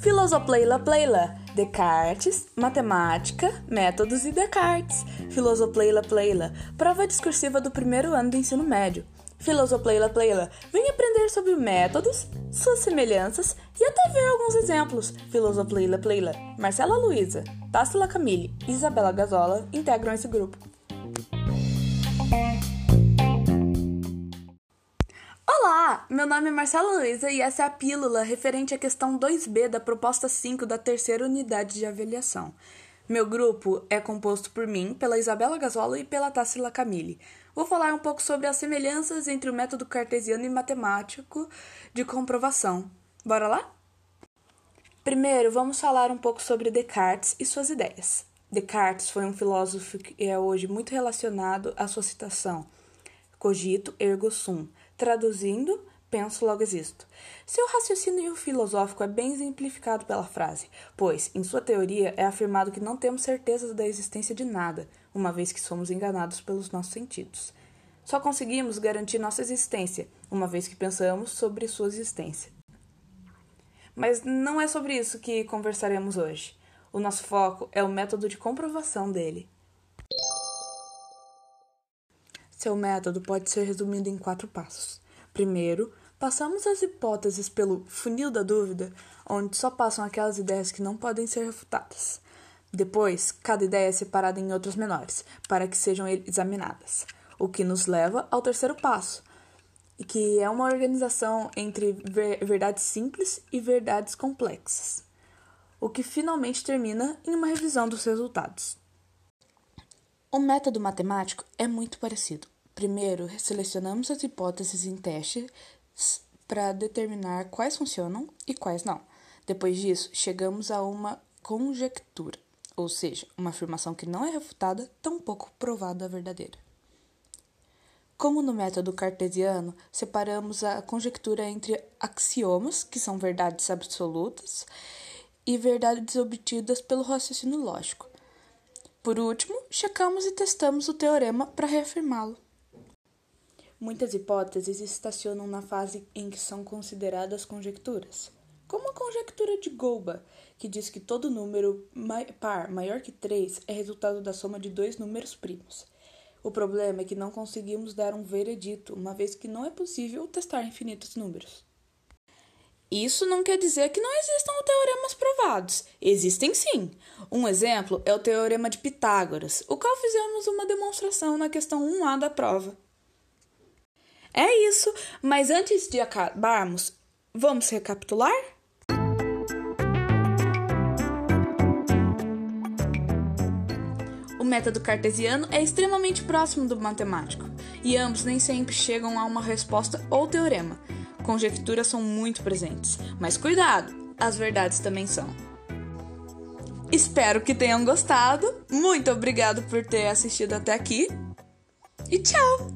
Filosopleila Pleila, Descartes, Matemática, Métodos e Descartes. Filosopleila Pleila, prova discursiva do primeiro ano do ensino médio. Filosopleila Pleila, vem aprender sobre métodos, suas semelhanças e até ver alguns exemplos. Filosopleila Pleila, Marcela Luiza, Tássila Camille e Isabela Gazola integram esse grupo. Meu nome é Marcela Luiza e essa é a pílula referente à questão 2B da proposta 5 da terceira unidade de avaliação. Meu grupo é composto por mim, pela Isabela Gazola e pela Tássila Camille. Vou falar um pouco sobre as semelhanças entre o método cartesiano e matemático de comprovação. Bora lá? Primeiro, vamos falar um pouco sobre Descartes e suas ideias. Descartes foi um filósofo que é hoje muito relacionado à sua citação cogito ergo sum, traduzindo, penso logo existo. Seu raciocínio filosófico é bem exemplificado pela frase, pois, em sua teoria, é afirmado que não temos certeza da existência de nada, uma vez que somos enganados pelos nossos sentidos. Só conseguimos garantir nossa existência, uma vez que pensamos sobre sua existência. Mas não é sobre isso que conversaremos hoje. O nosso foco é o método de comprovação dele. Seu método pode ser resumido em quatro passos. Primeiro, passamos as hipóteses pelo funil da dúvida, onde só passam aquelas ideias que não podem ser refutadas. Depois, cada ideia é separada em outras menores, para que sejam examinadas, o que nos leva ao terceiro passo, que é uma organização entre verdades simples e verdades complexas, o que finalmente termina em uma revisão dos resultados. O método matemático é muito parecido. Primeiro, selecionamos as hipóteses em testes para determinar quais funcionam e quais não. Depois disso, chegamos a uma conjectura, ou seja, uma afirmação que não é refutada, tampouco provada verdadeira. Como no método cartesiano, separamos a conjectura entre axiomas, que são verdades absolutas, e verdades obtidas pelo raciocínio lógico. Por último, checamos e testamos o teorema para reafirmá-lo. Muitas hipóteses estacionam na fase em que são consideradas conjecturas, como a conjectura de Golba, que diz que todo número par maior que 3 é resultado da soma de dois números primos. O problema é que não conseguimos dar um veredito, uma vez que não é possível testar infinitos números. Isso não quer dizer que não existam teoremas provados. Existem sim. Um exemplo é o teorema de Pitágoras, o qual fizemos uma demonstração na questão 1A da prova. É isso, mas antes de acabarmos, vamos recapitular? O método cartesiano é extremamente próximo do matemático, e ambos nem sempre chegam a uma resposta ou teorema. Conjecturas são muito presentes, mas cuidado, as verdades também são. Espero que tenham gostado. Muito obrigado por ter assistido até aqui. E tchau!